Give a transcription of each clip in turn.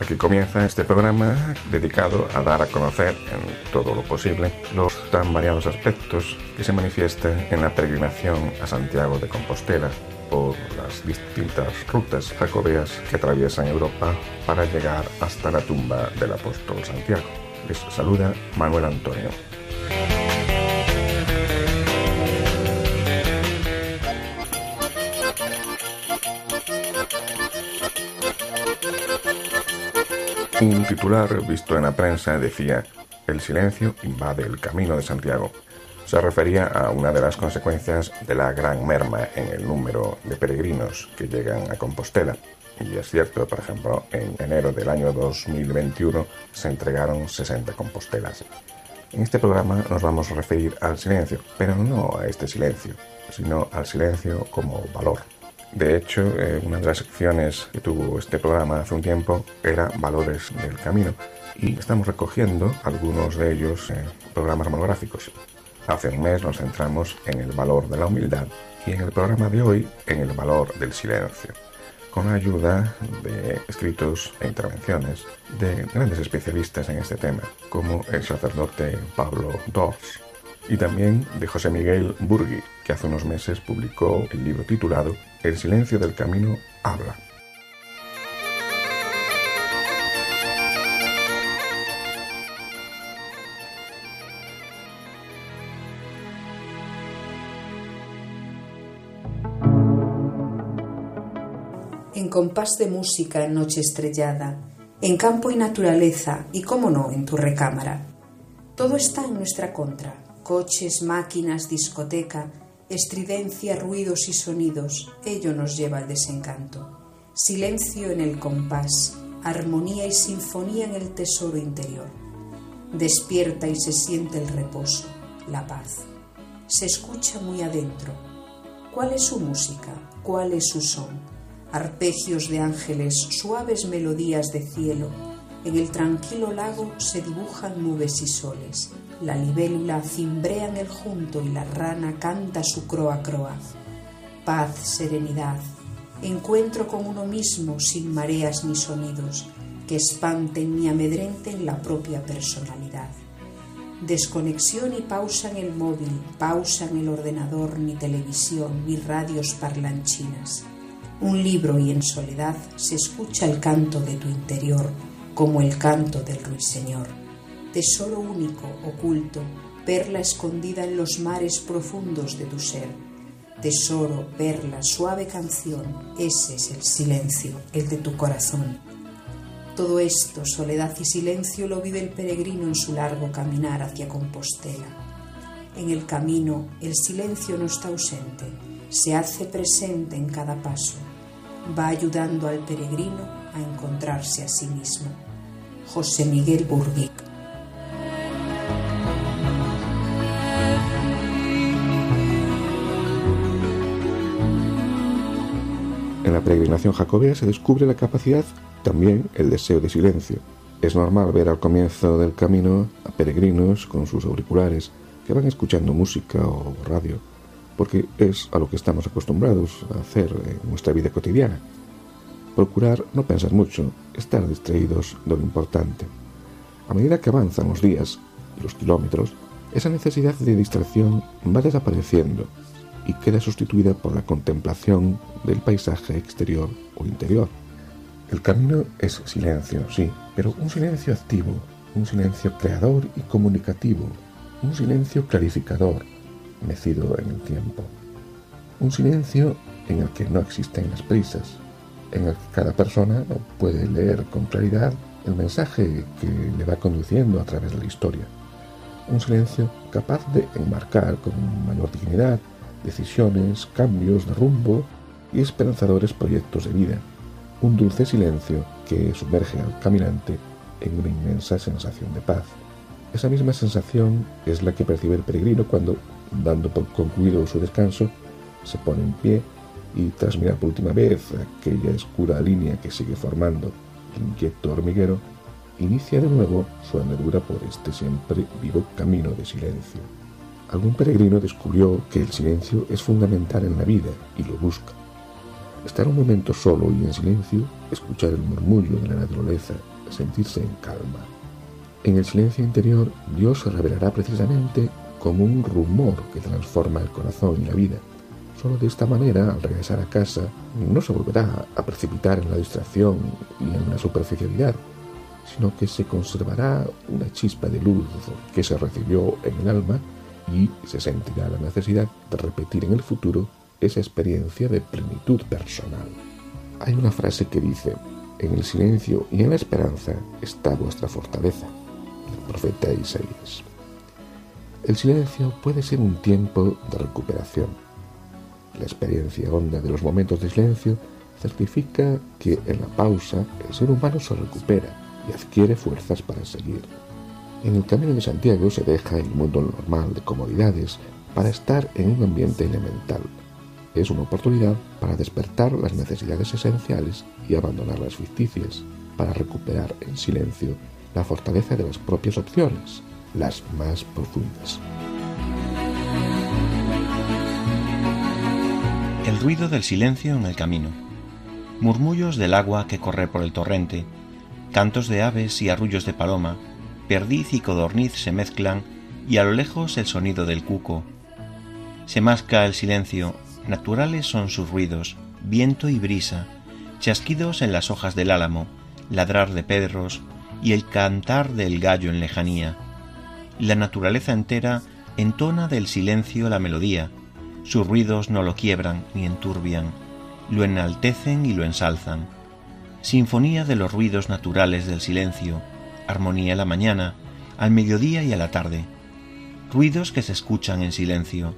Aquí comienza este programa dedicado a dar a conocer en todo lo posible los tan variados aspectos que se manifiestan en la peregrinación a Santiago de Compostela por las distintas rutas jacobeas que atraviesan Europa para llegar hasta la tumba del apóstol Santiago. Les saluda Manuel Antonio. Un titular visto en la prensa decía, el silencio invade el camino de Santiago. Se refería a una de las consecuencias de la gran merma en el número de peregrinos que llegan a Compostela. Y es cierto, por ejemplo, en enero del año 2021 se entregaron 60 compostelas. En este programa nos vamos a referir al silencio, pero no a este silencio, sino al silencio como valor. De hecho, eh, una de las secciones que tuvo este programa hace un tiempo era Valores del Camino y estamos recogiendo algunos de ellos en programas monográficos. Hace un mes nos centramos en el valor de la humildad y en el programa de hoy en el valor del silencio, con ayuda de escritos e intervenciones de grandes especialistas en este tema, como el sacerdote Pablo Dors y también de José Miguel Burgui, que hace unos meses publicó el libro titulado El silencio del camino habla. En compás de música en noche estrellada, en campo y naturaleza y, cómo no, en tu recámara. Todo está en nuestra contra coches, máquinas, discoteca, estridencia, ruidos y sonidos, ello nos lleva al desencanto. Silencio en el compás, armonía y sinfonía en el tesoro interior. Despierta y se siente el reposo, la paz. Se escucha muy adentro. ¿Cuál es su música? ¿Cuál es su son? Arpegios de ángeles, suaves melodías de cielo. En el tranquilo lago se dibujan nubes y soles la libélula cimbrea en el junto y la rana canta su croa croa. Paz, serenidad, encuentro con uno mismo sin mareas ni sonidos que espanten ni amedrenten la propia personalidad. Desconexión y pausa en el móvil, pausa en el ordenador, ni televisión, ni radios parlanchinas. Un libro y en soledad se escucha el canto de tu interior como el canto del ruiseñor tesoro único, oculto, perla escondida en los mares profundos de tu ser. Tesoro, perla, suave canción, ese es el silencio, el de tu corazón. Todo esto, soledad y silencio, lo vive el peregrino en su largo caminar hacia Compostela. En el camino, el silencio no está ausente, se hace presente en cada paso, va ayudando al peregrino a encontrarse a sí mismo. José Miguel Burguic En la peregrinación jacobea se descubre la capacidad, también el deseo de silencio. Es normal ver al comienzo del camino a peregrinos con sus auriculares que van escuchando música o radio, porque es a lo que estamos acostumbrados a hacer en nuestra vida cotidiana. Procurar no pensar mucho, estar distraídos de lo importante. A medida que avanzan los días y los kilómetros, esa necesidad de distracción va desapareciendo y queda sustituida por la contemplación del paisaje exterior o interior. El camino es silencio, sí, pero un silencio activo, un silencio creador y comunicativo, un silencio clarificador, mecido en el tiempo. Un silencio en el que no existen las prisas, en el que cada persona puede leer con claridad el mensaje que le va conduciendo a través de la historia. Un silencio capaz de enmarcar con mayor dignidad decisiones, cambios de rumbo y esperanzadores proyectos de vida. Un dulce silencio que sumerge al caminante en una inmensa sensación de paz. Esa misma sensación es la que percibe el peregrino cuando, dando por concluido su descanso, se pone en pie y tras mirar por última vez aquella oscura línea que sigue formando el inquieto hormiguero, inicia de nuevo su andadura por este siempre vivo camino de silencio. Algún peregrino descubrió que el silencio es fundamental en la vida y lo busca. Estar un momento solo y en silencio, escuchar el murmullo de la naturaleza, sentirse en calma. En el silencio interior, Dios se revelará precisamente como un rumor que transforma el corazón y la vida. Solo de esta manera, al regresar a casa, no se volverá a precipitar en la distracción y en la superficialidad, sino que se conservará una chispa de luz que se recibió en el alma y se sentirá la necesidad de repetir en el futuro esa experiencia de plenitud personal. Hay una frase que dice, en el silencio y en la esperanza está vuestra fortaleza, el profeta Isaías. El silencio puede ser un tiempo de recuperación. La experiencia honda de los momentos de silencio certifica que en la pausa el ser humano se recupera y adquiere fuerzas para seguir. En el Camino de Santiago se deja el mundo normal de comodidades para estar en un ambiente elemental. Es una oportunidad para despertar las necesidades esenciales y abandonar las ficticias, para recuperar en silencio la fortaleza de las propias opciones, las más profundas. El ruido del silencio en el camino. Murmullos del agua que corre por el torrente, cantos de aves y arrullos de paloma, perdiz y codorniz se mezclan y a lo lejos el sonido del cuco. Se masca el silencio, naturales son sus ruidos, viento y brisa, chasquidos en las hojas del álamo, ladrar de perros y el cantar del gallo en lejanía. La naturaleza entera entona del silencio la melodía, sus ruidos no lo quiebran ni enturbian, lo enaltecen y lo ensalzan. Sinfonía de los ruidos naturales del silencio, armonía en la mañana, al mediodía y a la tarde. Ruidos que se escuchan en silencio.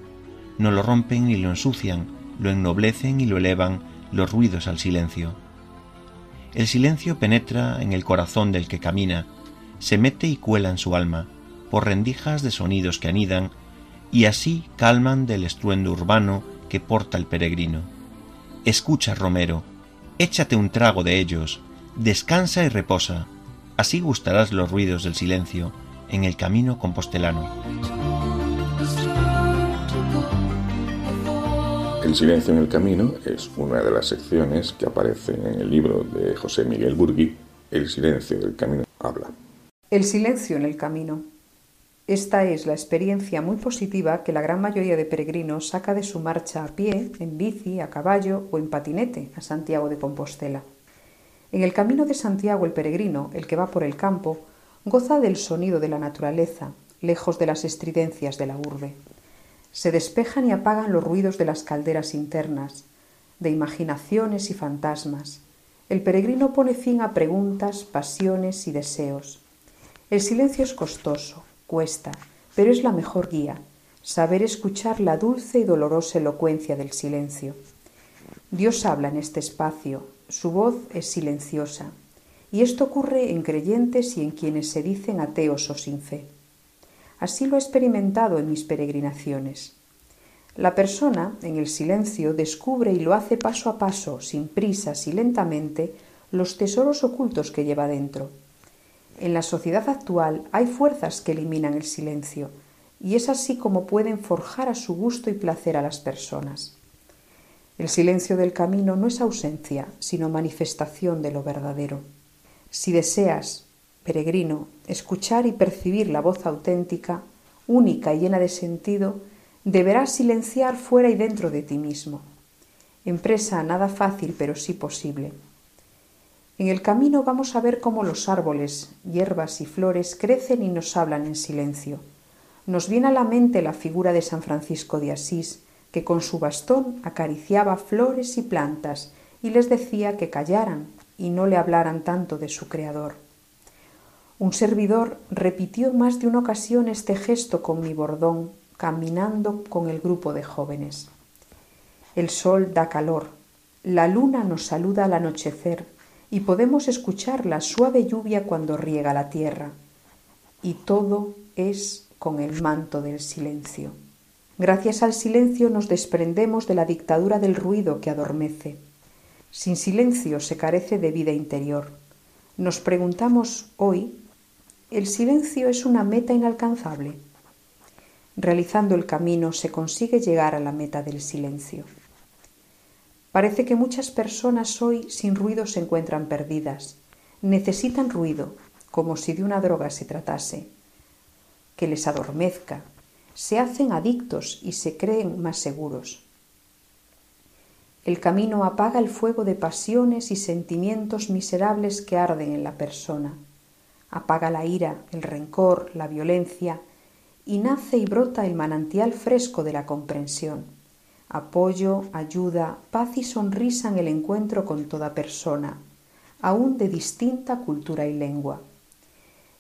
No lo rompen ni lo ensucian, lo ennoblecen y lo elevan los ruidos al silencio. El silencio penetra en el corazón del que camina, se mete y cuela en su alma, por rendijas de sonidos que anidan, y así calman del estruendo urbano que porta el peregrino. Escucha, Romero, échate un trago de ellos, descansa y reposa, Así gustarás los ruidos del silencio en el camino compostelano. El silencio en el camino es una de las secciones que aparecen en el libro de José Miguel Burgui, El silencio del camino habla. El silencio en el camino. Esta es la experiencia muy positiva que la gran mayoría de peregrinos saca de su marcha a pie, en bici, a caballo o en patinete a Santiago de Compostela. En el camino de Santiago el peregrino, el que va por el campo, goza del sonido de la naturaleza, lejos de las estridencias de la urbe. Se despejan y apagan los ruidos de las calderas internas, de imaginaciones y fantasmas. El peregrino pone fin a preguntas, pasiones y deseos. El silencio es costoso, cuesta, pero es la mejor guía, saber escuchar la dulce y dolorosa elocuencia del silencio. Dios habla en este espacio, su voz es silenciosa, y esto ocurre en creyentes y en quienes se dicen ateos o sin fe. Así lo he experimentado en mis peregrinaciones. La persona, en el silencio, descubre y lo hace paso a paso, sin prisas y lentamente, los tesoros ocultos que lleva dentro. En la sociedad actual hay fuerzas que eliminan el silencio, y es así como pueden forjar a su gusto y placer a las personas. El silencio del camino no es ausencia, sino manifestación de lo verdadero. Si deseas, peregrino, escuchar y percibir la voz auténtica, única y llena de sentido, deberás silenciar fuera y dentro de ti mismo. Empresa nada fácil, pero sí posible. En el camino vamos a ver cómo los árboles, hierbas y flores crecen y nos hablan en silencio. Nos viene a la mente la figura de San Francisco de Asís, que con su bastón acariciaba flores y plantas y les decía que callaran y no le hablaran tanto de su Creador. Un servidor repitió más de una ocasión este gesto con mi bordón, caminando con el grupo de jóvenes. El sol da calor, la luna nos saluda al anochecer y podemos escuchar la suave lluvia cuando riega la tierra. Y todo es con el manto del silencio. Gracias al silencio nos desprendemos de la dictadura del ruido que adormece. Sin silencio se carece de vida interior. Nos preguntamos hoy, ¿el silencio es una meta inalcanzable? Realizando el camino se consigue llegar a la meta del silencio. Parece que muchas personas hoy sin ruido se encuentran perdidas. Necesitan ruido, como si de una droga se tratase, que les adormezca. Se hacen adictos y se creen más seguros. El camino apaga el fuego de pasiones y sentimientos miserables que arden en la persona. Apaga la ira, el rencor, la violencia, y nace y brota el manantial fresco de la comprensión apoyo, ayuda, paz y sonrisa en el encuentro con toda persona, aun de distinta cultura y lengua.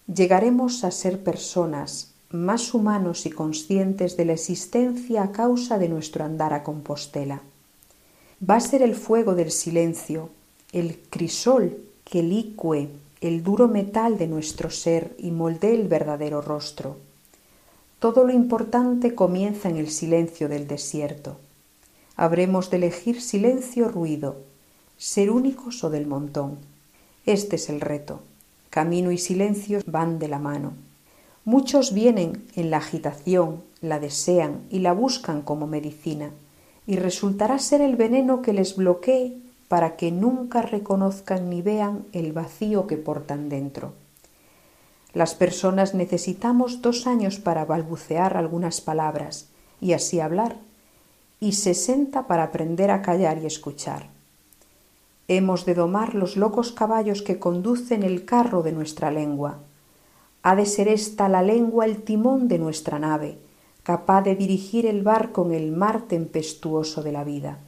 Llegaremos a ser personas más humanos y conscientes de la existencia a causa de nuestro andar a Compostela. Va a ser el fuego del silencio, el crisol que licue el duro metal de nuestro ser y moldee el verdadero rostro. Todo lo importante comienza en el silencio del desierto habremos de elegir silencio o ruido, ser únicos o del montón. Este es el reto. Camino y silencio van de la mano. Muchos vienen en la agitación, la desean y la buscan como medicina, y resultará ser el veneno que les bloquee para que nunca reconozcan ni vean el vacío que portan dentro. Las personas necesitamos dos años para balbucear algunas palabras y así hablar, y sesenta para aprender a callar y escuchar. Hemos de domar los locos caballos que conducen el carro de nuestra lengua. Ha de ser esta la lengua el timón de nuestra nave, capaz de dirigir el barco en el mar tempestuoso de la vida.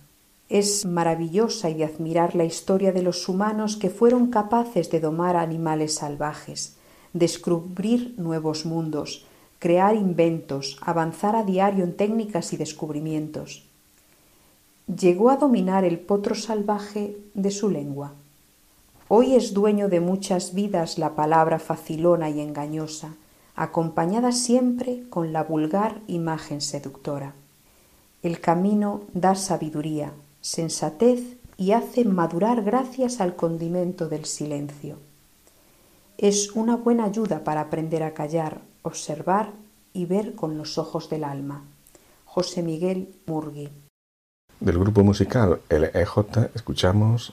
Es maravillosa y de admirar la historia de los humanos que fueron capaces de domar animales salvajes, descubrir nuevos mundos, crear inventos, avanzar a diario en técnicas y descubrimientos. Llegó a dominar el potro salvaje de su lengua. Hoy es dueño de muchas vidas la palabra facilona y engañosa, acompañada siempre con la vulgar imagen seductora. El camino da sabiduría, sensatez y hace madurar gracias al condimento del silencio. Es una buena ayuda para aprender a callar, observar y ver con los ojos del alma. José Miguel Murgui. Del grupo musical LEJ escuchamos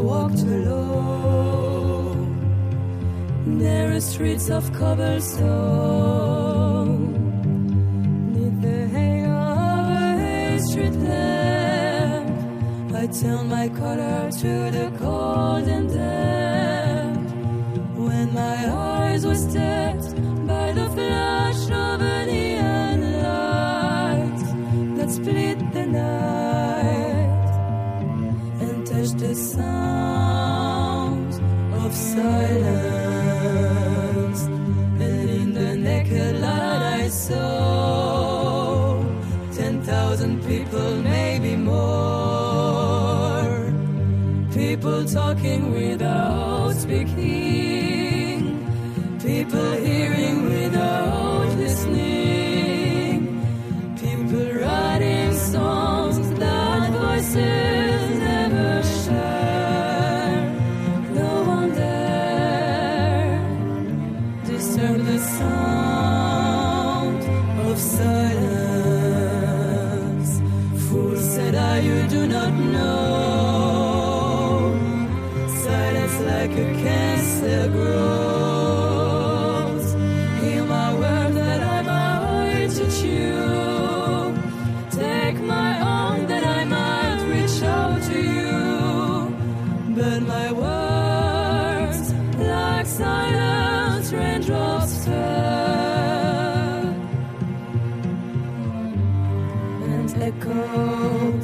walked alone. Narrow streets of cobblestone. The hang of a Street lamp, I turned my collar to the cold and damp. When my eyes were stabbed by the flash of a neon light that split the night the sun. silence, and in the naked light I saw ten thousand people, maybe more. People talking without echoed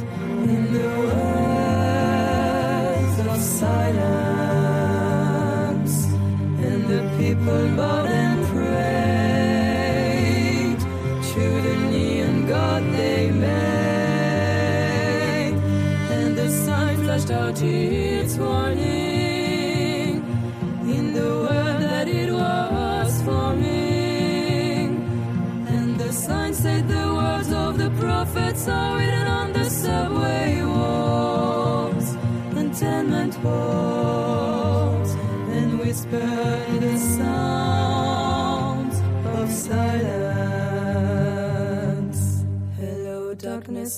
in the words of silence, and the people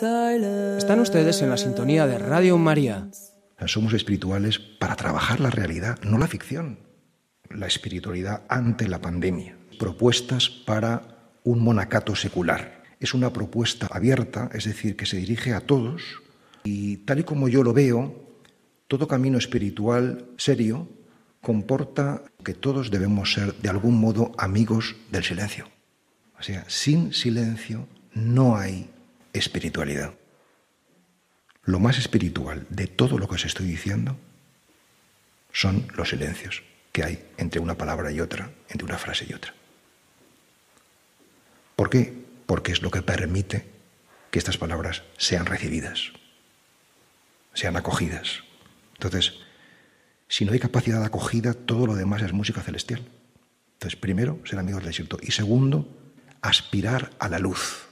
Están ustedes en la sintonía de Radio María. Somos espirituales para trabajar la realidad, no la ficción. La espiritualidad ante la pandemia. Propuestas para un monacato secular. Es una propuesta abierta, es decir, que se dirige a todos y tal y como yo lo veo, todo camino espiritual serio comporta que todos debemos ser de algún modo amigos del silencio. O sea, sin silencio no hay espiritualidad. Lo más espiritual de todo lo que os estoy diciendo son los silencios que hay entre una palabra y otra, entre una frase y otra. ¿Por qué? Porque es lo que permite que estas palabras sean recibidas, sean acogidas. Entonces, si no hay capacidad de acogida, todo lo demás es música celestial. Entonces, primero, ser amigos del desierto. Y segundo, aspirar a la luz.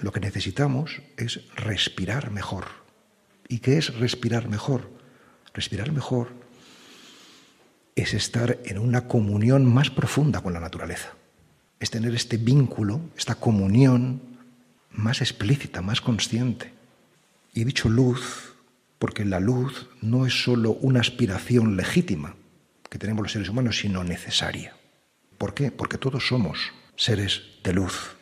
Lo que necesitamos es respirar mejor. ¿Y qué es respirar mejor? Respirar mejor es estar en una comunión más profunda con la naturaleza. Es tener este vínculo, esta comunión más explícita, más consciente. Y he dicho luz porque la luz no es sólo una aspiración legítima que tenemos los seres humanos, sino necesaria. ¿Por qué? Porque todos somos seres de luz.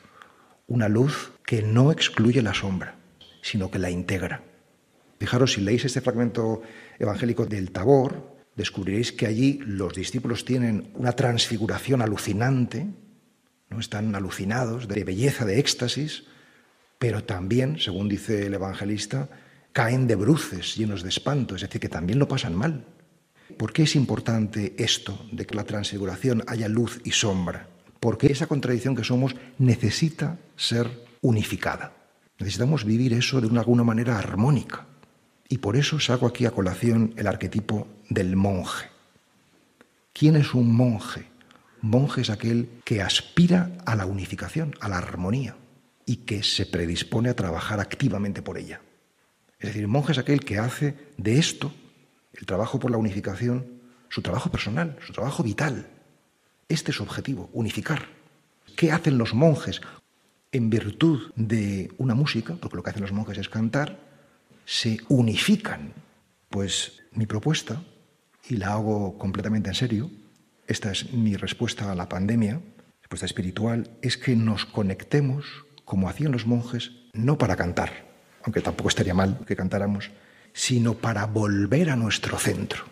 Una luz que no excluye la sombra, sino que la integra. Fijaros, si leéis este fragmento evangélico del Tabor, descubriréis que allí los discípulos tienen una transfiguración alucinante, no están alucinados de belleza, de éxtasis, pero también, según dice el evangelista, caen de bruces llenos de espanto, es decir, que también lo pasan mal. ¿Por qué es importante esto de que la transfiguración haya luz y sombra? Porque esa contradicción que somos necesita ser unificada. Necesitamos vivir eso de una, alguna manera armónica. Y por eso saco aquí a colación el arquetipo del monje. ¿Quién es un monje? Monje es aquel que aspira a la unificación, a la armonía, y que se predispone a trabajar activamente por ella. Es decir, monje es aquel que hace de esto, el trabajo por la unificación, su trabajo personal, su trabajo vital. Este es su objetivo, unificar. ¿Qué hacen los monjes? En virtud de una música, porque lo que hacen los monjes es cantar, se unifican. Pues mi propuesta, y la hago completamente en serio, esta es mi respuesta a la pandemia, respuesta espiritual, es que nos conectemos como hacían los monjes, no para cantar, aunque tampoco estaría mal que cantáramos, sino para volver a nuestro centro,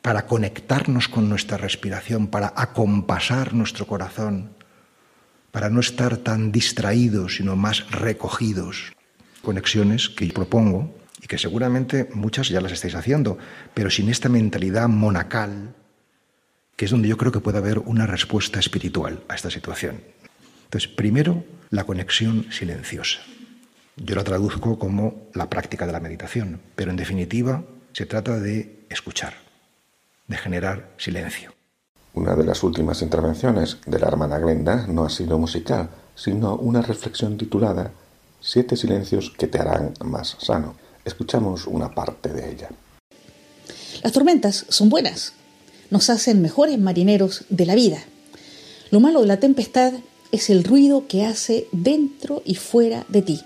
para conectarnos con nuestra respiración, para acompasar nuestro corazón, para no estar tan distraídos, sino más recogidos. Conexiones que yo propongo y que seguramente muchas ya las estáis haciendo, pero sin esta mentalidad monacal, que es donde yo creo que puede haber una respuesta espiritual a esta situación. Entonces, primero, la conexión silenciosa. Yo la traduzco como la práctica de la meditación, pero en definitiva se trata de escuchar, de generar silencio. Una de las últimas intervenciones de la hermana Glenda no ha sido musical, sino una reflexión titulada Siete silencios que te harán más sano. Escuchamos una parte de ella. Las tormentas son buenas, nos hacen mejores marineros de la vida. Lo malo de la tempestad es el ruido que hace dentro y fuera de ti.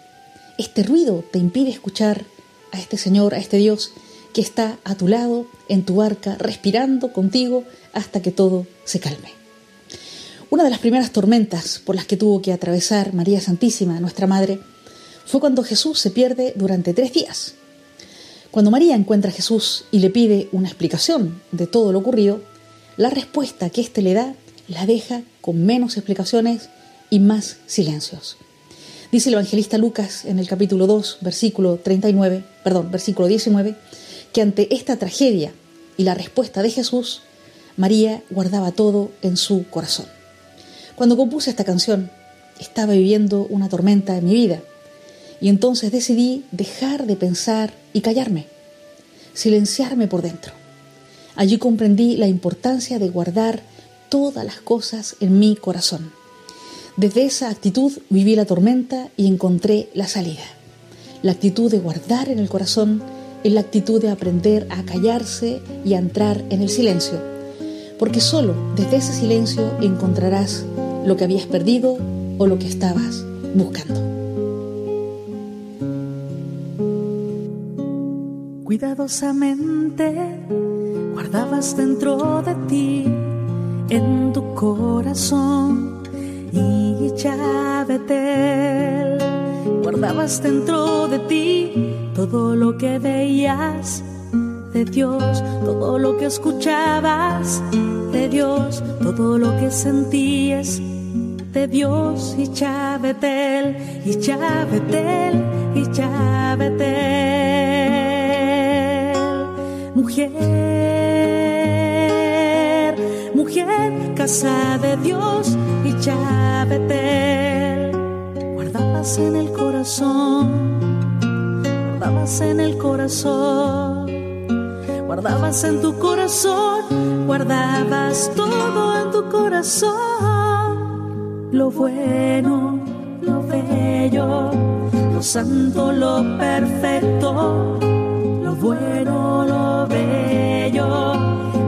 Este ruido te impide escuchar a este Señor, a este Dios que está a tu lado, en tu barca, respirando contigo hasta que todo se calme. Una de las primeras tormentas por las que tuvo que atravesar María Santísima, nuestra Madre, fue cuando Jesús se pierde durante tres días. Cuando María encuentra a Jesús y le pide una explicación de todo lo ocurrido, la respuesta que éste le da la deja con menos explicaciones y más silencios. Dice el evangelista Lucas en el capítulo 2, versículo 39, perdón, versículo 19, que ante esta tragedia y la respuesta de Jesús, María guardaba todo en su corazón. Cuando compuse esta canción, estaba viviendo una tormenta en mi vida y entonces decidí dejar de pensar y callarme, silenciarme por dentro. Allí comprendí la importancia de guardar todas las cosas en mi corazón. Desde esa actitud viví la tormenta y encontré la salida. La actitud de guardar en el corazón es la actitud de aprender a callarse y a entrar en el silencio, porque solo desde ese silencio encontrarás lo que habías perdido o lo que estabas buscando. Cuidadosamente guardabas dentro de ti, en tu corazón, y Chabetel. Guardabas dentro de ti todo lo que veías de Dios, todo lo que escuchabas de Dios, todo lo que sentías de Dios y Chabetel, y Chabetel, y Chabetel. Mujer, mujer, casa de Dios y Chabetel. Guardabas en el corazón, guardabas en el corazón, guardabas en tu corazón, guardabas todo en tu corazón. Lo bueno, lo bello, lo santo, lo perfecto, lo bueno, lo bello,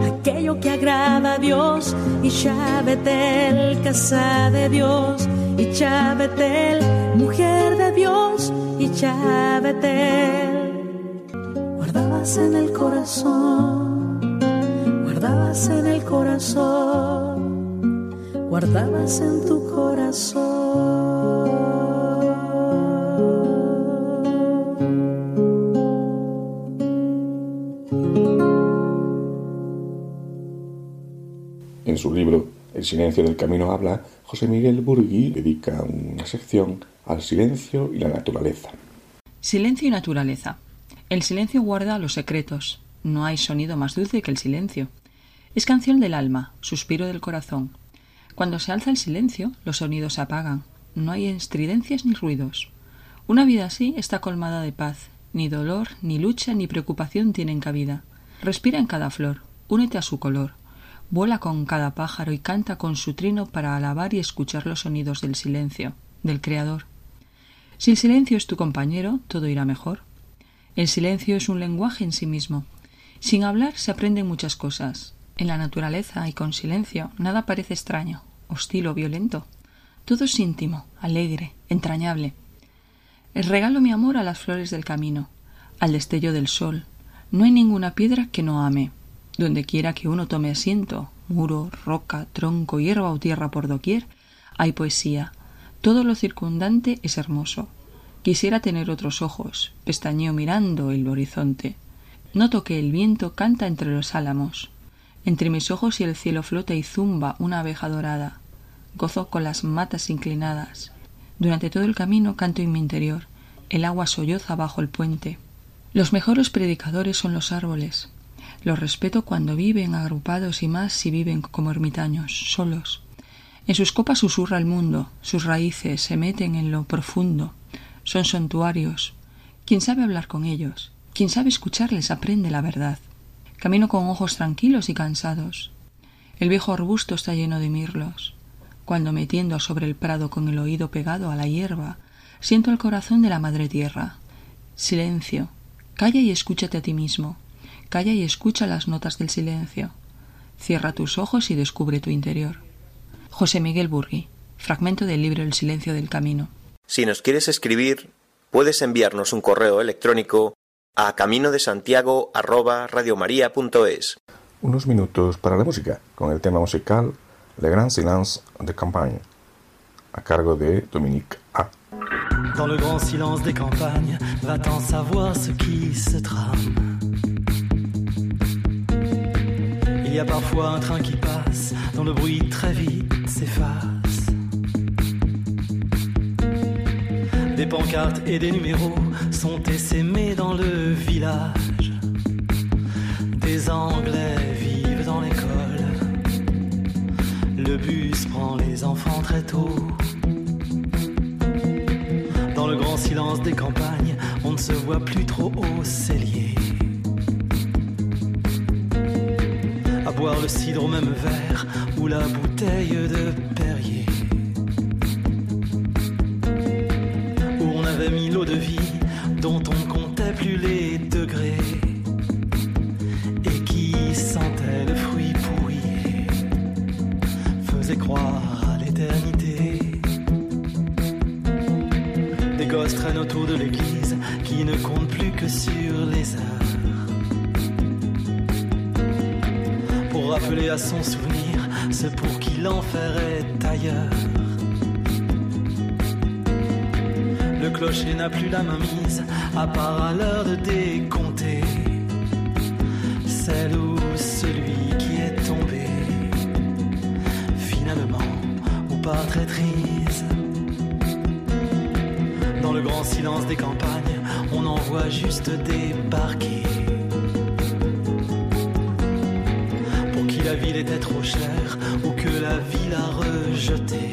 aquello que agrada a Dios y Chabetel, casa de Dios y Chabetel, mujer de Dios y Chabetel. Guardabas en el corazón, guardabas en el corazón, guardabas en tu En su libro El silencio del camino habla, José Miguel Burgui dedica una sección al silencio y la naturaleza. Silencio y naturaleza. El silencio guarda los secretos. No hay sonido más dulce que el silencio. Es canción del alma, suspiro del corazón. Cuando se alza el silencio, los sonidos se apagan. No hay estridencias ni ruidos. Una vida así está colmada de paz. Ni dolor, ni lucha, ni preocupación tienen cabida. Respira en cada flor, únete a su color. Vuela con cada pájaro y canta con su trino para alabar y escuchar los sonidos del silencio, del Creador. Si el silencio es tu compañero, todo irá mejor. El silencio es un lenguaje en sí mismo. Sin hablar se aprenden muchas cosas. En la naturaleza y con silencio nada parece extraño, hostil o violento. Todo es íntimo, alegre, entrañable. Regalo mi amor a las flores del camino, al destello del sol. No hay ninguna piedra que no ame. Donde quiera que uno tome asiento, muro, roca, tronco, hierba o tierra por doquier, hay poesía. Todo lo circundante es hermoso. Quisiera tener otros ojos, pestañeo mirando el horizonte. Noto que el viento canta entre los álamos. Entre mis ojos y el cielo flota y zumba una abeja dorada. Gozo con las matas inclinadas. Durante todo el camino canto en mi interior. El agua solloza bajo el puente. Los mejores predicadores son los árboles. Los respeto cuando viven agrupados y más si viven como ermitaños, solos. En sus copas susurra el mundo, sus raíces se meten en lo profundo. Son santuarios. Quien sabe hablar con ellos, quien sabe escucharles aprende la verdad. Camino con ojos tranquilos y cansados. El viejo arbusto está lleno de mirlos. Cuando me tiendo sobre el prado con el oído pegado a la hierba, siento el corazón de la madre tierra. Silencio. Calla y escúchate a ti mismo. Calla y escucha las notas del silencio. Cierra tus ojos y descubre tu interior. José Miguel Burgui, fragmento del libro El silencio del camino. Si nos quieres escribir, puedes enviarnos un correo electrónico a camino de Santiago Unos minutos para la música, con el tema musical Le Grand Silence de Campagne, a cargo de Dominique A. Dans le grand silence des campagnes, va-t'en savoir ce qui se trame. Il y a parfois un train qui passe, dont le bruit très vite s'efface. Des pancartes et des numéros sont essaimés dans le village. Des Anglais vivent dans l'école. Le bus prend les enfants très tôt. Dans le grand silence des campagnes, on ne se voit plus trop au cellier. À boire le cidre au même verre ou la bouteille de Perrier. Où on avait mis l'eau de vie dont on comptait plus les degrés. Et qui sentait le fruit pourri. Faisait croire à l'éternité. Des gosses traînent autour de l'église qui ne comptent plus que sur les heures. Pour rappeler à son souvenir Clocher n'a plus la main mise, à part à l'heure de décompter. Celle ou celui qui est tombé, finalement, ou par traîtrise. Dans le grand silence des campagnes, on en voit juste débarquer. Pour qui la ville était trop chère, ou que la ville a rejeté.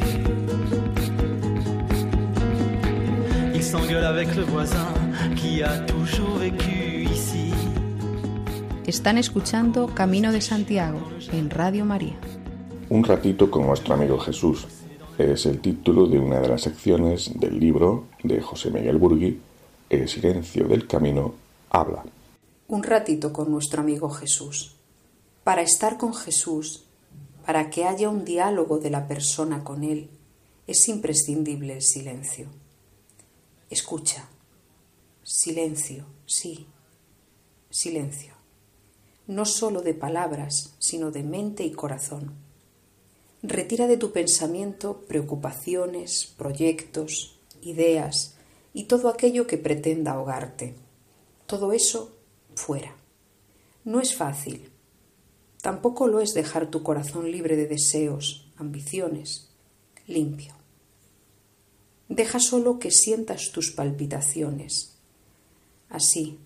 S'engueule avec le voisin qui a toujours vécu ici. Están escuchando Camino de Santiago en Radio María. Un ratito con nuestro amigo Jesús es el título de una de las secciones del libro de José Miguel Burgui, El silencio del camino habla. Un ratito con nuestro amigo Jesús. Para estar con Jesús, para que haya un diálogo de la persona con Él, es imprescindible el silencio. Escucha. Silencio, sí. Silencio. No solo de palabras, sino de mente y corazón. Retira de tu pensamiento preocupaciones, proyectos, ideas y todo aquello que pretenda ahogarte. Todo eso fuera. No es fácil. Tampoco lo es dejar tu corazón libre de deseos, ambiciones, limpio. Deja solo que sientas tus palpitaciones. Así,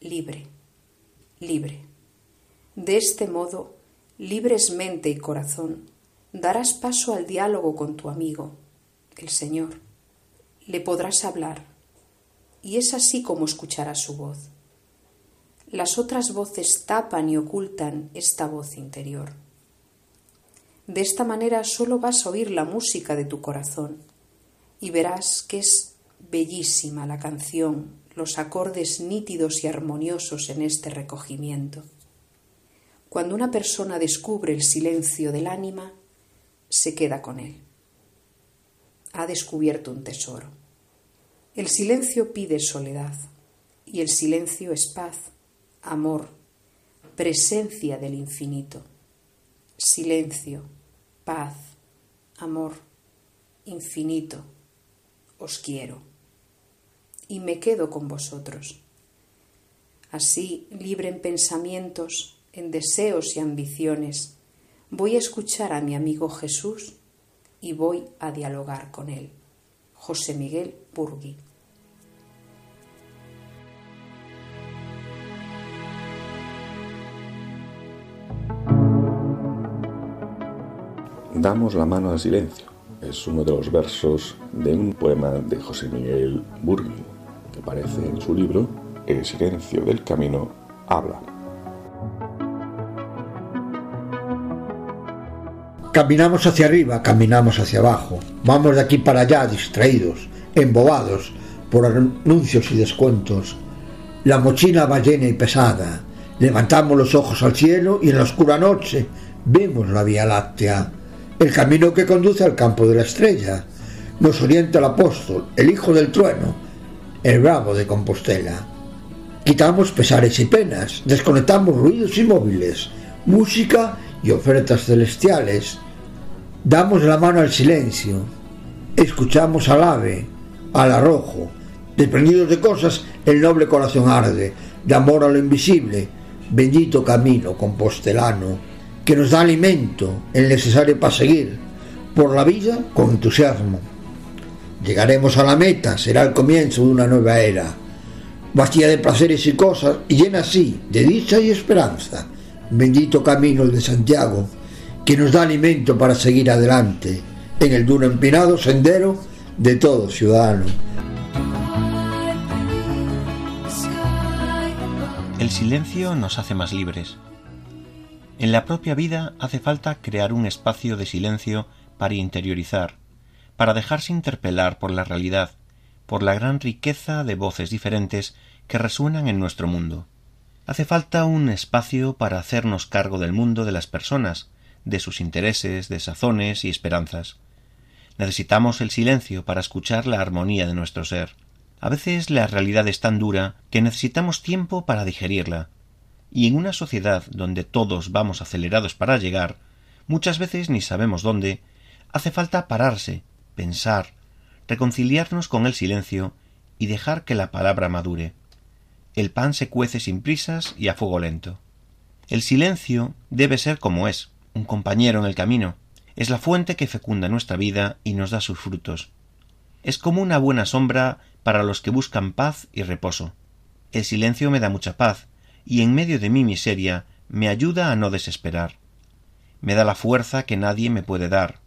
libre, libre. De este modo, libres mente y corazón, darás paso al diálogo con tu amigo, el Señor. Le podrás hablar, y es así como escucharás su voz. Las otras voces tapan y ocultan esta voz interior. De esta manera solo vas a oír la música de tu corazón y verás que es bellísima la canción, los acordes nítidos y armoniosos en este recogimiento. Cuando una persona descubre el silencio del ánima, se queda con él. Ha descubierto un tesoro. El silencio pide soledad y el silencio es paz, amor, presencia del infinito. Silencio, paz, amor, infinito. Os quiero. Y me quedo con vosotros. Así, libre en pensamientos, en deseos y ambiciones, voy a escuchar a mi amigo Jesús y voy a dialogar con él. José Miguel Burgui. Damos la mano al silencio. Es uno de los versos de un poema de José Miguel Burgui, que aparece en su libro El silencio del camino habla. Caminamos hacia arriba, caminamos hacia abajo. Vamos de aquí para allá, distraídos, embobados por anuncios y descuentos. La mochila va llena y pesada. Levantamos los ojos al cielo y en la oscura noche Vemos la Vía Láctea, el camino que conduce al campo de la estrella. Nos orienta el apóstol, el hijo del trueno, el bravo de Compostela. Quitamos pesares y penas, desconectamos ruidos inmóviles, música y ofertas celestiales. Damos la mano al silencio, escuchamos al ave, al arrojo. Desprendidos de cosas, el noble corazón arde, de amor a lo invisible, bendito camino compostelano, que nos da alimento, el necesario para seguir, por la vida con entusiasmo. Llegaremos a la meta, será el comienzo de una nueva era, vacía de placeres y cosas y llena así de dicha y esperanza. Bendito camino el de Santiago, que nos da alimento para seguir adelante en el duro empinado sendero de todo ciudadano. El silencio nos hace más libres. En la propia vida hace falta crear un espacio de silencio para interiorizar, para dejarse interpelar por la realidad, por la gran riqueza de voces diferentes que resuenan en nuestro mundo. Hace falta un espacio para hacernos cargo del mundo de las personas, de sus intereses, desazones y esperanzas. Necesitamos el silencio para escuchar la armonía de nuestro ser. A veces la realidad es tan dura que necesitamos tiempo para digerirla. Y en una sociedad donde todos vamos acelerados para llegar, muchas veces ni sabemos dónde, hace falta pararse, pensar, reconciliarnos con el silencio y dejar que la palabra madure. El pan se cuece sin prisas y a fuego lento. El silencio debe ser como es, un compañero en el camino. Es la fuente que fecunda nuestra vida y nos da sus frutos. Es como una buena sombra para los que buscan paz y reposo. El silencio me da mucha paz, y en medio de mi miseria me ayuda a no desesperar. Me da la fuerza que nadie me puede dar,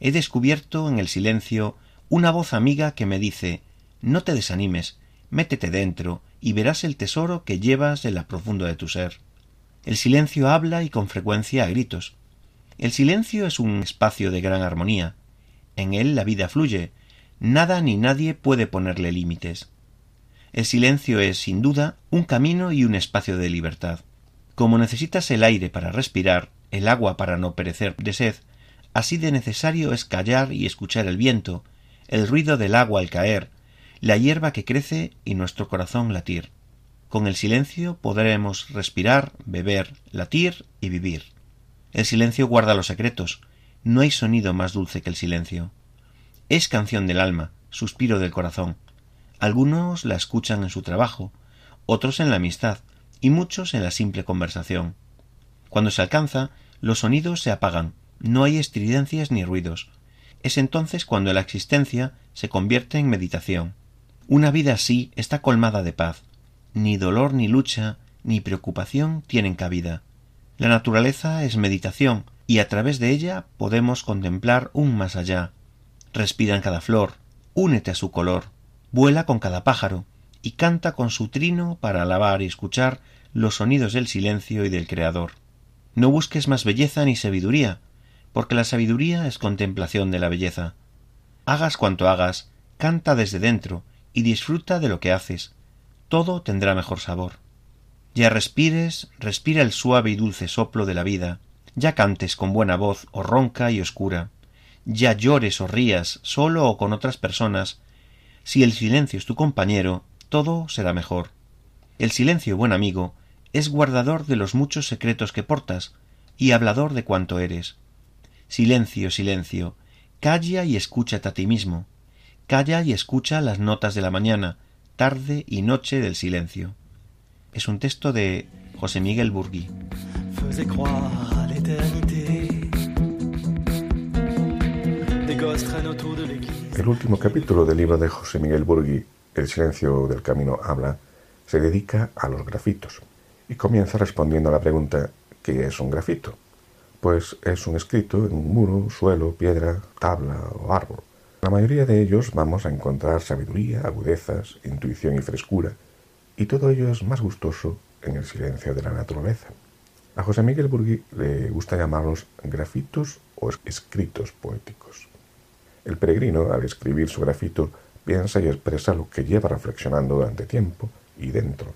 he descubierto en el silencio una voz amiga que me dice no te desanimes, métete dentro y verás el tesoro que llevas en la profundo de tu ser. El silencio habla y con frecuencia a gritos. El silencio es un espacio de gran armonía. En él la vida fluye. Nada ni nadie puede ponerle límites. El silencio es, sin duda, un camino y un espacio de libertad. Como necesitas el aire para respirar, el agua para no perecer de sed, Así de necesario es callar y escuchar el viento, el ruido del agua al caer, la hierba que crece y nuestro corazón latir. Con el silencio podremos respirar, beber, latir y vivir. El silencio guarda los secretos. No hay sonido más dulce que el silencio. Es canción del alma, suspiro del corazón. Algunos la escuchan en su trabajo, otros en la amistad y muchos en la simple conversación. Cuando se alcanza, los sonidos se apagan no hay estridencias ni ruidos. Es entonces cuando la existencia se convierte en meditación. Una vida así está colmada de paz. Ni dolor ni lucha ni preocupación tienen cabida. La naturaleza es meditación y a través de ella podemos contemplar un más allá. Respira en cada flor, únete a su color, vuela con cada pájaro y canta con su trino para alabar y escuchar los sonidos del silencio y del Creador. No busques más belleza ni sabiduría, porque la sabiduría es contemplación de la belleza. Hagas cuanto hagas, canta desde dentro y disfruta de lo que haces. Todo tendrá mejor sabor. Ya respires, respira el suave y dulce soplo de la vida, ya cantes con buena voz o ronca y oscura, ya llores o rías solo o con otras personas, si el silencio es tu compañero, todo será mejor. El silencio, buen amigo, es guardador de los muchos secretos que portas y hablador de cuanto eres. Silencio, silencio. Calla y escúchate a ti mismo. Calla y escucha las notas de la mañana, tarde y noche del silencio. Es un texto de José Miguel Burgui. El último capítulo del libro de José Miguel Burgui, El silencio del camino habla, se dedica a los grafitos y comienza respondiendo a la pregunta ¿qué es un grafito? pues es un escrito en un muro, suelo, piedra, tabla o árbol. La mayoría de ellos vamos a encontrar sabiduría, agudezas, intuición y frescura, y todo ello es más gustoso en el silencio de la naturaleza. A José Miguel Burgui le gusta llamarlos grafitos o escritos poéticos. El peregrino, al escribir su grafito, piensa y expresa lo que lleva reflexionando durante tiempo y dentro.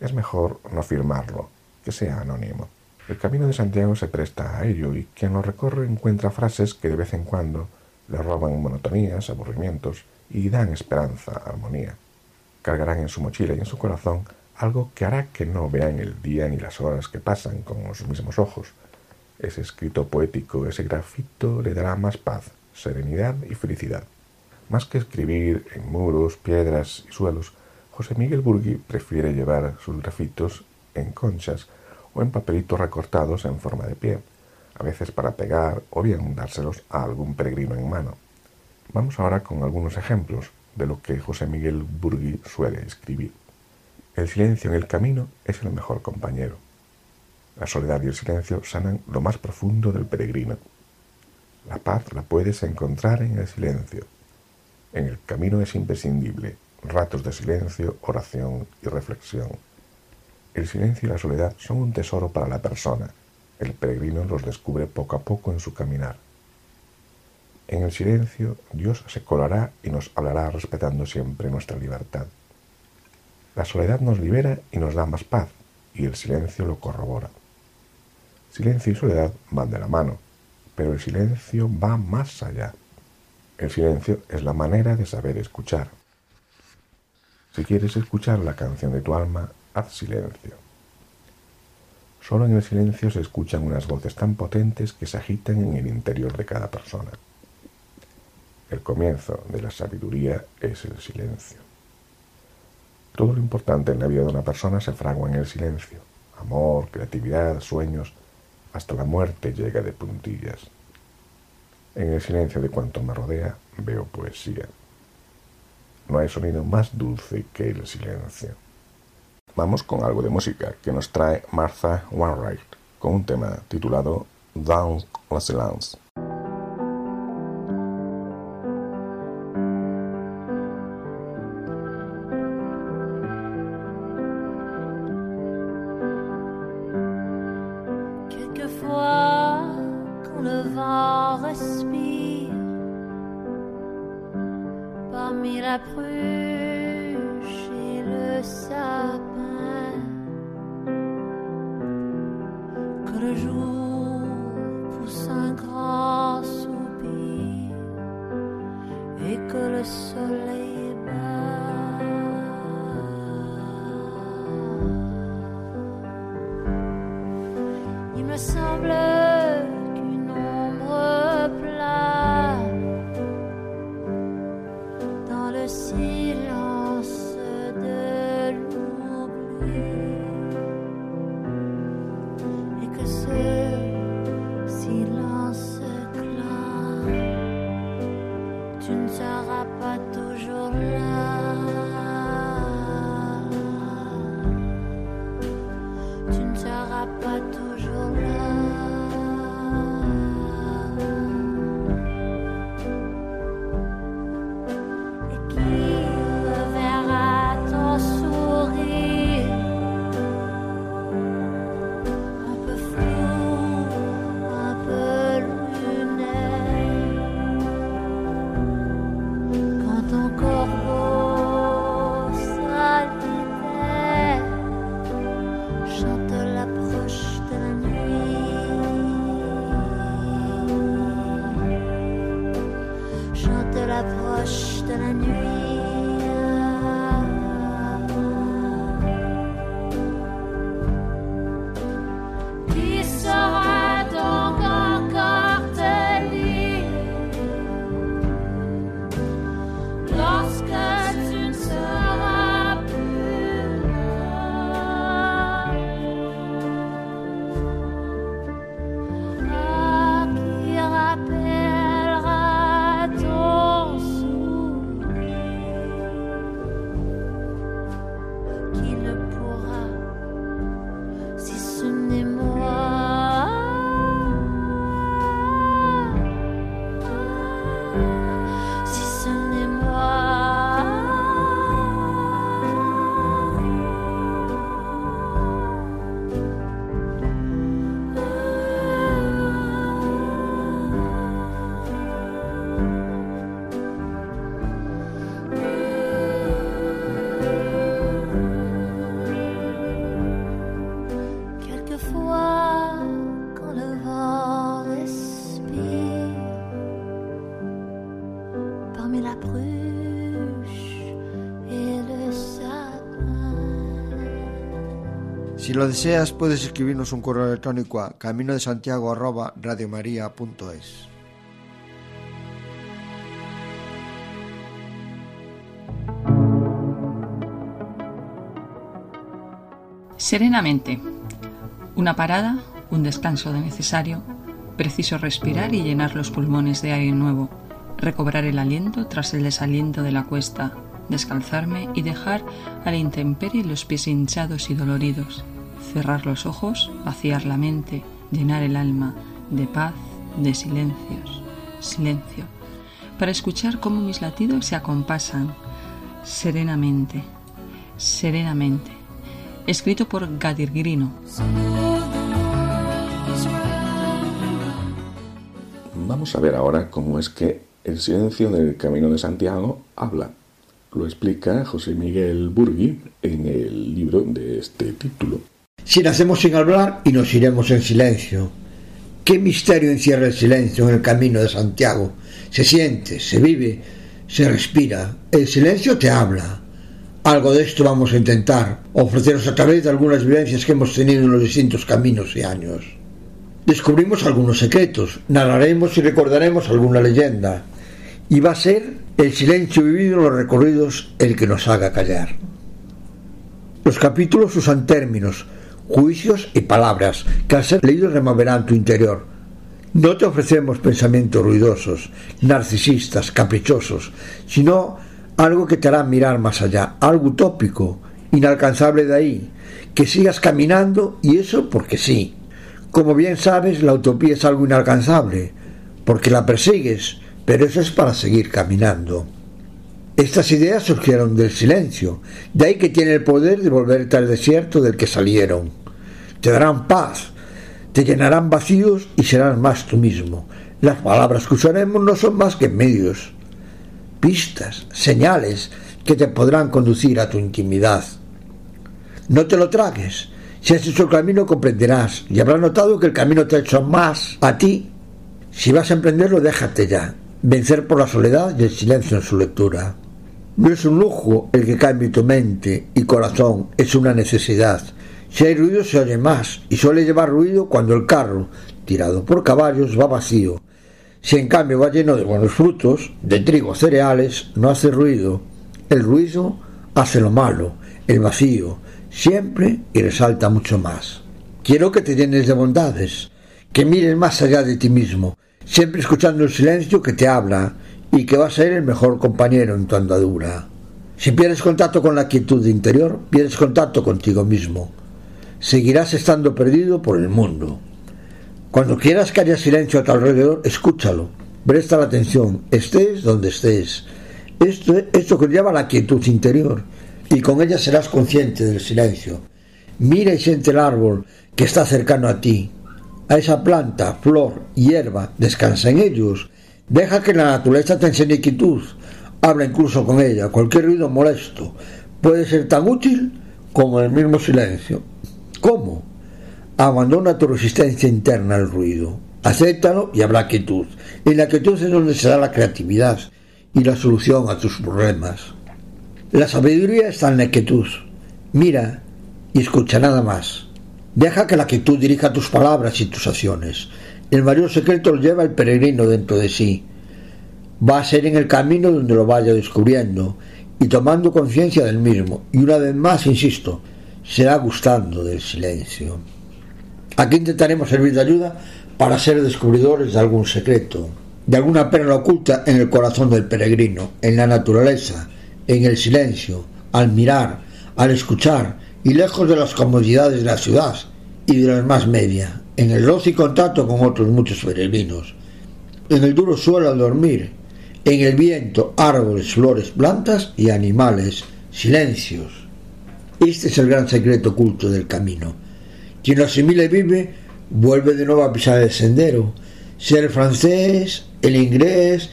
Es mejor no firmarlo, que sea anónimo. El camino de Santiago se presta a ello y quien lo recorre encuentra frases que de vez en cuando le roban monotonías, aburrimientos y dan esperanza, armonía. Cargarán en su mochila y en su corazón algo que hará que no vean el día ni las horas que pasan con sus mismos ojos. Ese escrito poético, ese grafito le dará más paz, serenidad y felicidad. Más que escribir en muros, piedras y suelos, José Miguel Burgui prefiere llevar sus grafitos en conchas o en papelitos recortados en forma de pie, a veces para pegar o bien dárselos a algún peregrino en mano. Vamos ahora con algunos ejemplos de lo que José Miguel Burgui suele escribir. El silencio en el camino es el mejor compañero. La soledad y el silencio sanan lo más profundo del peregrino. La paz la puedes encontrar en el silencio. En el camino es imprescindible ratos de silencio, oración y reflexión. El silencio y la soledad son un tesoro para la persona. El peregrino los descubre poco a poco en su caminar. En el silencio Dios se colará y nos hablará respetando siempre nuestra libertad. La soledad nos libera y nos da más paz, y el silencio lo corrobora. Silencio y soledad van de la mano, pero el silencio va más allá. El silencio es la manera de saber escuchar. Si quieres escuchar la canción de tu alma, haz silencio. Solo en el silencio se escuchan unas voces tan potentes que se agitan en el interior de cada persona. El comienzo de la sabiduría es el silencio. Todo lo importante en la vida de una persona se fragua en el silencio. Amor, creatividad, sueños, hasta la muerte llega de puntillas. En el silencio de cuanto me rodea veo poesía. No hay sonido más dulce que el silencio. Vamos con algo de música que nos trae Martha Wainwright con un tema titulado Down the Silence. Et le sapin, Si lo deseas, puedes escribirnos un correo electrónico a camino de santiago Serenamente. Una parada, un descanso de necesario, preciso respirar y llenar los pulmones de aire nuevo, recobrar el aliento tras el desaliento de la cuesta, descalzarme y dejar a la intemperie los pies hinchados y doloridos, cerrar los ojos, vaciar la mente, llenar el alma de paz, de silencios, silencio, para escuchar cómo mis latidos se acompasan serenamente, serenamente. Escrito por Gadir Grino. Vamos a ver ahora cómo es que el silencio del Camino de Santiago habla. Lo explica José Miguel Burgui en el libro de este título. Si nacemos sin hablar y nos iremos en silencio. ¿Qué misterio encierra el silencio en el Camino de Santiago? Se siente, se vive, se respira. El silencio te habla. Algo de esto vamos a intentar ofreceros a través de algunas vivencias que hemos tenido en los distintos caminos y años. Descubrimos algunos secretos, narraremos y recordaremos alguna leyenda, y va a ser el silencio vivido en los recorridos el que nos haga callar. Los capítulos usan términos, juicios y palabras que al ser leídos removerán tu interior. No te ofrecemos pensamientos ruidosos, narcisistas, caprichosos, sino algo que te hará mirar más allá, algo utópico, inalcanzable de ahí, que sigas caminando y eso porque sí. Como bien sabes, la utopía es algo inalcanzable, porque la persigues, pero eso es para seguir caminando. Estas ideas surgieron del silencio, de ahí que tiene el poder de volverte al desierto del que salieron. Te darán paz, te llenarán vacíos y serás más tú mismo. Las palabras que usaremos no son más que medios, pistas, señales que te podrán conducir a tu intimidad. No te lo tragues. Si has hecho el camino comprenderás y habrás notado que el camino te ha hecho más a ti. Si vas a emprenderlo, déjate ya. Vencer por la soledad y el silencio en su lectura. No es un lujo el que cambie tu mente y corazón, es una necesidad. Si hay ruido se oye más y suele llevar ruido cuando el carro, tirado por caballos, va vacío. Si en cambio va lleno de buenos frutos, de trigo, cereales, no hace ruido. El ruido hace lo malo, el vacío, siempre y resalta mucho más. Quiero que te llenes de bondades, que mires más allá de ti mismo, siempre escuchando el silencio que te habla y que va a ser el mejor compañero en tu andadura. Si pierdes contacto con la quietud interior, pierdes contacto contigo mismo. Seguirás estando perdido por el mundo. Cuando quieras que haya silencio a tu alrededor, escúchalo. Presta la atención, estés donde estés. Esto, esto lleva la quietud interior y con ella serás consciente del silencio. Mira y siente el árbol que está cercano a ti. A esa planta, flor, hierba, descansa en ellos Deja que la naturaleza te enseñe quietud. Habla incluso con ella. Cualquier ruido molesto puede ser tan útil como el mismo silencio. ¿Cómo? Abandona tu resistencia interna al ruido. Acéptalo y habrá quietud. En la quietud es donde se da la creatividad y la solución a tus problemas. La sabiduría está en la quietud. Mira y escucha nada más. Deja que la quietud dirija tus palabras y tus acciones. El mayor secreto lo lleva el peregrino dentro de sí. Va a ser en el camino donde lo vaya descubriendo y tomando conciencia del mismo. Y una vez más, insisto, será gustando del silencio. Aquí intentaremos servir de ayuda para ser descubridores de algún secreto, de alguna perla oculta en el corazón del peregrino, en la naturaleza, en el silencio, al mirar, al escuchar y lejos de las comodidades de la ciudad y de las más media en el roce y contacto con otros muchos peregrinos, en el duro suelo al dormir, en el viento, árboles, flores, plantas y animales, silencios. Este es el gran secreto oculto del camino. Quien lo asimila y vive, vuelve de nuevo a pisar el sendero, sea el francés, el inglés,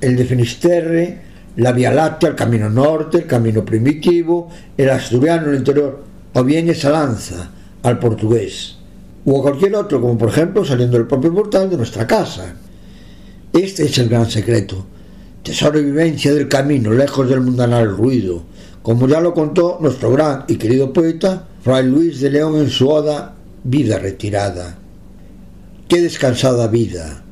el de Finisterre, la Vía Láctea, el camino norte, el camino primitivo, el asturiano, el interior, o bien esa lanza al portugués o cualquier otro, como por ejemplo saliendo del propio portal de nuestra casa. Este es el gran secreto. tesoro y vivencia del camino, lejos del mundanal ruido, como ya lo contó nuestro gran y querido poeta Fray Luis de León en su oda Vida retirada. Qué descansada vida,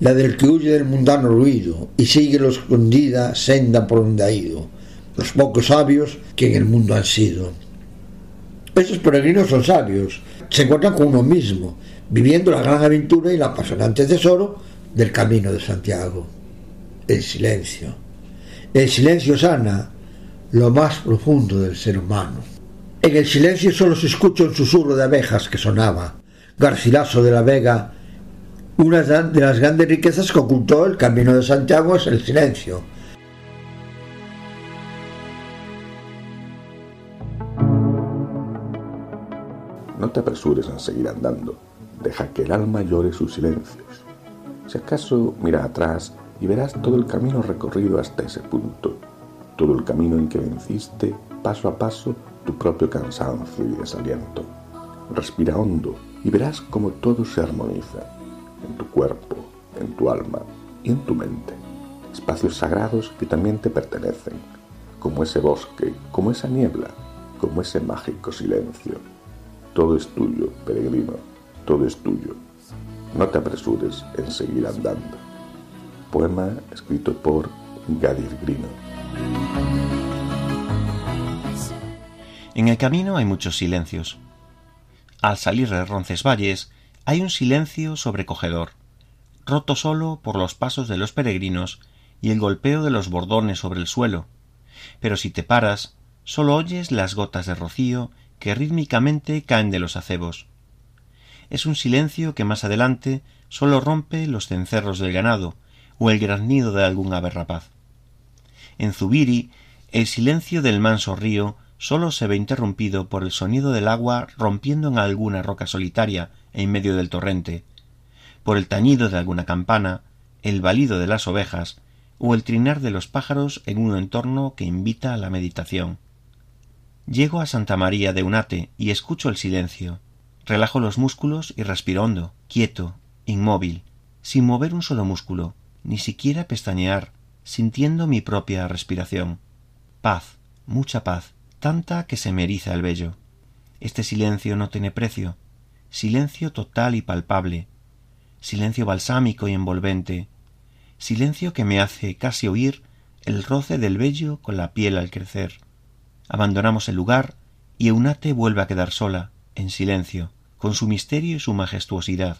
la del que huye del mundano ruido y sigue lo escondida senda por donde ha ido, los pocos sabios que en el mundo han sido. Estos peregrinos son sabios, se encuentran con uno mismo, viviendo la gran aventura y el apasionante tesoro del camino de Santiago. El silencio. El silencio sana lo más profundo del ser humano. En el silencio solo se escucha un susurro de abejas que sonaba. Garcilaso de la Vega, una de las grandes riquezas que ocultó el camino de Santiago es el silencio. No te apresures en seguir andando, deja que el alma llore sus silencios. Si acaso mira atrás y verás todo el camino recorrido hasta ese punto, todo el camino en que venciste paso a paso tu propio cansancio y desaliento. Respira hondo y verás cómo todo se armoniza, en tu cuerpo, en tu alma y en tu mente. Espacios sagrados que también te pertenecen, como ese bosque, como esa niebla, como ese mágico silencio. Todo es tuyo, peregrino, todo es tuyo. No te apresures en seguir andando. Poema escrito por Gadir Grino. En el camino hay muchos silencios. Al salir de Roncesvalles hay un silencio sobrecogedor, roto solo por los pasos de los peregrinos y el golpeo de los bordones sobre el suelo. Pero si te paras, solo oyes las gotas de rocío que rítmicamente caen de los acebos. Es un silencio que más adelante solo rompe los cencerros del ganado o el graznido de algún ave rapaz. En Zubiri, el silencio del manso río sólo se ve interrumpido por el sonido del agua rompiendo en alguna roca solitaria en medio del torrente, por el tañido de alguna campana, el balido de las ovejas o el trinar de los pájaros en un entorno que invita a la meditación. Llego a Santa María de Unate y escucho el silencio. Relajo los músculos y respiro hondo, quieto, inmóvil, sin mover un solo músculo, ni siquiera pestañear, sintiendo mi propia respiración. Paz, mucha paz, tanta que se me eriza el vello. Este silencio no tiene precio, silencio total y palpable, silencio balsámico y envolvente, silencio que me hace casi oír el roce del vello con la piel al crecer. Abandonamos el lugar y Eunate vuelve a quedar sola, en silencio, con su misterio y su majestuosidad.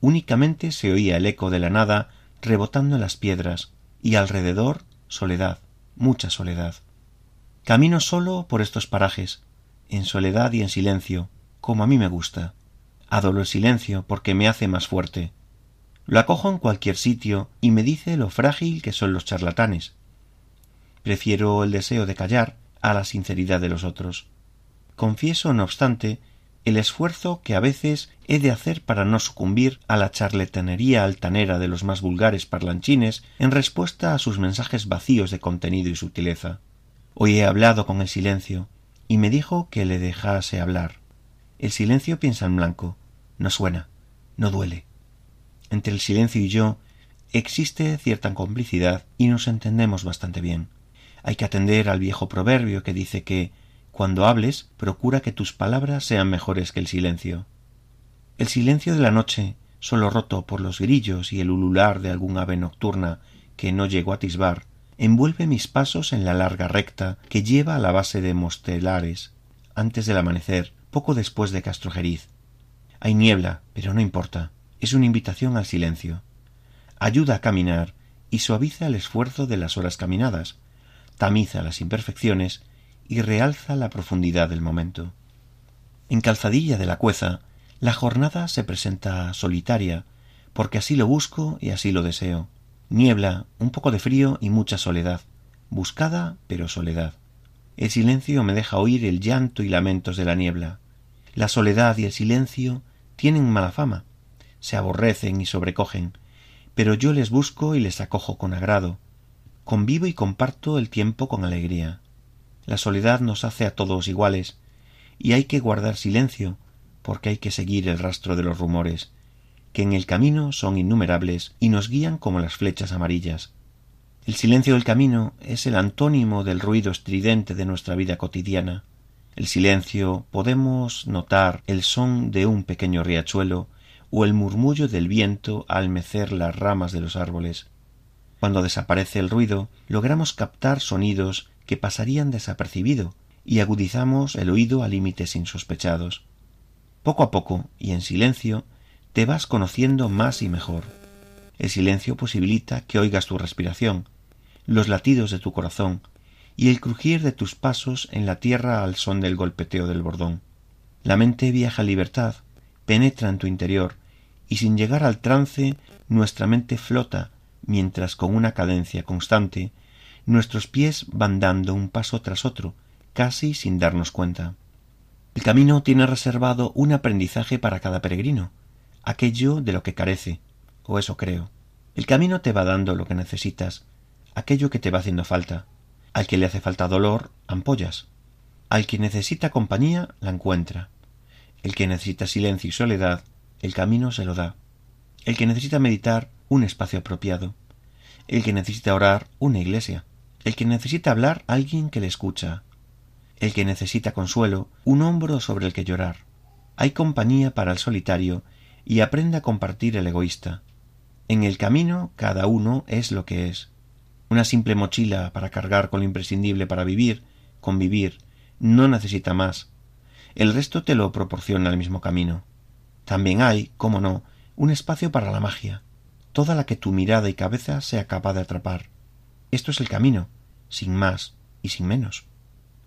Únicamente se oía el eco de la nada rebotando en las piedras, y alrededor soledad, mucha soledad. Camino solo por estos parajes, en soledad y en silencio, como a mí me gusta. Adoro el silencio porque me hace más fuerte. Lo acojo en cualquier sitio y me dice lo frágil que son los charlatanes. Prefiero el deseo de callar a la sinceridad de los otros. Confieso, no obstante, el esfuerzo que a veces he de hacer para no sucumbir a la charlatanería altanera de los más vulgares parlanchines en respuesta a sus mensajes vacíos de contenido y sutileza. Hoy he hablado con el silencio, y me dijo que le dejase hablar. El silencio piensa en blanco, no suena, no duele. Entre el silencio y yo existe cierta complicidad y nos entendemos bastante bien. Hay que atender al viejo proverbio que dice que cuando hables, procura que tus palabras sean mejores que el silencio. El silencio de la noche, solo roto por los grillos y el ulular de algún ave nocturna que no llegó a tisbar, envuelve mis pasos en la larga recta que lleva a la base de Mostelares, antes del amanecer, poco después de Castrojeriz. Hay niebla, pero no importa. Es una invitación al silencio. Ayuda a caminar y suaviza el esfuerzo de las horas caminadas, tamiza las imperfecciones y realza la profundidad del momento. En Calzadilla de la Cueza, la jornada se presenta solitaria, porque así lo busco y así lo deseo. Niebla, un poco de frío y mucha soledad. Buscada, pero soledad. El silencio me deja oír el llanto y lamentos de la niebla. La soledad y el silencio tienen mala fama. Se aborrecen y sobrecogen, pero yo les busco y les acojo con agrado. Convivo y comparto el tiempo con alegría. La soledad nos hace a todos iguales, y hay que guardar silencio, porque hay que seguir el rastro de los rumores, que en el camino son innumerables y nos guían como las flechas amarillas. El silencio del camino es el antónimo del ruido estridente de nuestra vida cotidiana. El silencio podemos notar el son de un pequeño riachuelo o el murmullo del viento al mecer las ramas de los árboles. Cuando desaparece el ruido, logramos captar sonidos que pasarían desapercibido y agudizamos el oído a límites insospechados. Poco a poco, y en silencio, te vas conociendo más y mejor. El silencio posibilita que oigas tu respiración, los latidos de tu corazón y el crujir de tus pasos en la tierra al son del golpeteo del bordón. La mente viaja a libertad, penetra en tu interior, y sin llegar al trance nuestra mente flota, mientras con una cadencia constante nuestros pies van dando un paso tras otro, casi sin darnos cuenta. El camino tiene reservado un aprendizaje para cada peregrino, aquello de lo que carece, o eso creo. El camino te va dando lo que necesitas, aquello que te va haciendo falta. Al que le hace falta dolor, ampollas. Al que necesita compañía, la encuentra. El que necesita silencio y soledad, el camino se lo da. El que necesita meditar, un espacio apropiado. El que necesita orar, una iglesia. El que necesita hablar, alguien que le escucha. El que necesita consuelo, un hombro sobre el que llorar. Hay compañía para el solitario y aprende a compartir el egoísta. En el camino cada uno es lo que es una simple mochila para cargar con lo imprescindible para vivir, convivir, no necesita más. El resto te lo proporciona el mismo camino. También hay, cómo no, un espacio para la magia, toda la que tu mirada y cabeza sea capaz de atrapar. Esto es el camino, sin más y sin menos.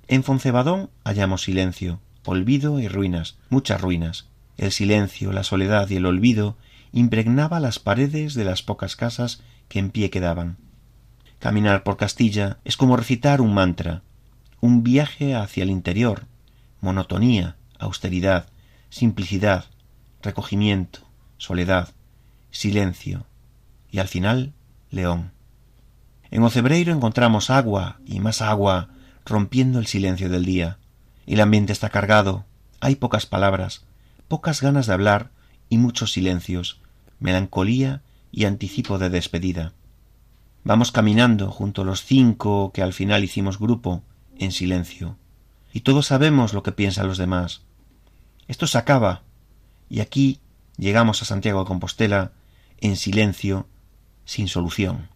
En Foncebadón hallamos silencio, olvido y ruinas, muchas ruinas. El silencio, la soledad y el olvido impregnaba las paredes de las pocas casas que en pie quedaban. Caminar por Castilla es como recitar un mantra, un viaje hacia el interior, monotonía, austeridad, simplicidad, recogimiento, soledad, silencio y al final león. En Ocebreiro encontramos agua y más agua rompiendo el silencio del día. El ambiente está cargado, hay pocas palabras, pocas ganas de hablar y muchos silencios, melancolía y anticipo de despedida. Vamos caminando junto los cinco que al final hicimos grupo, en silencio. Y todos sabemos lo que piensan los demás. Esto se acaba. Y aquí llegamos a Santiago de Compostela en silencio, sin solución.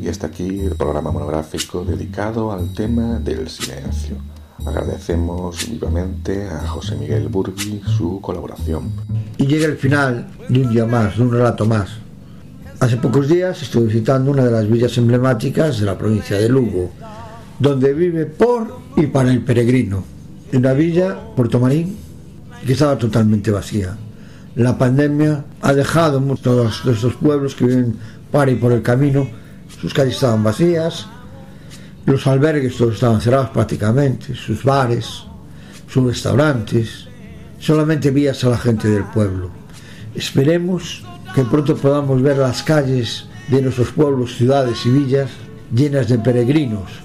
Y hasta aquí el programa monográfico dedicado al tema del silencio. Agradecemos vivamente a José Miguel Burgui su colaboración. Y llega el final de un día más, de un relato más. Hace pocos días estuve visitando una de las villas emblemáticas de la provincia de Lugo, donde vive por y para el peregrino. Una villa, Puerto Marín, que estaba totalmente vacía. La pandemia ha dejado todos estos pueblos que viven para y por el camino, sus calles estaban vacías, los albergues todos estaban cerrados prácticamente, sus bares, sus restaurantes, solamente vías a la gente del pueblo. Esperemos que pronto podamos ver las calles de nuestros pueblos, ciudades y villas llenas de peregrinos.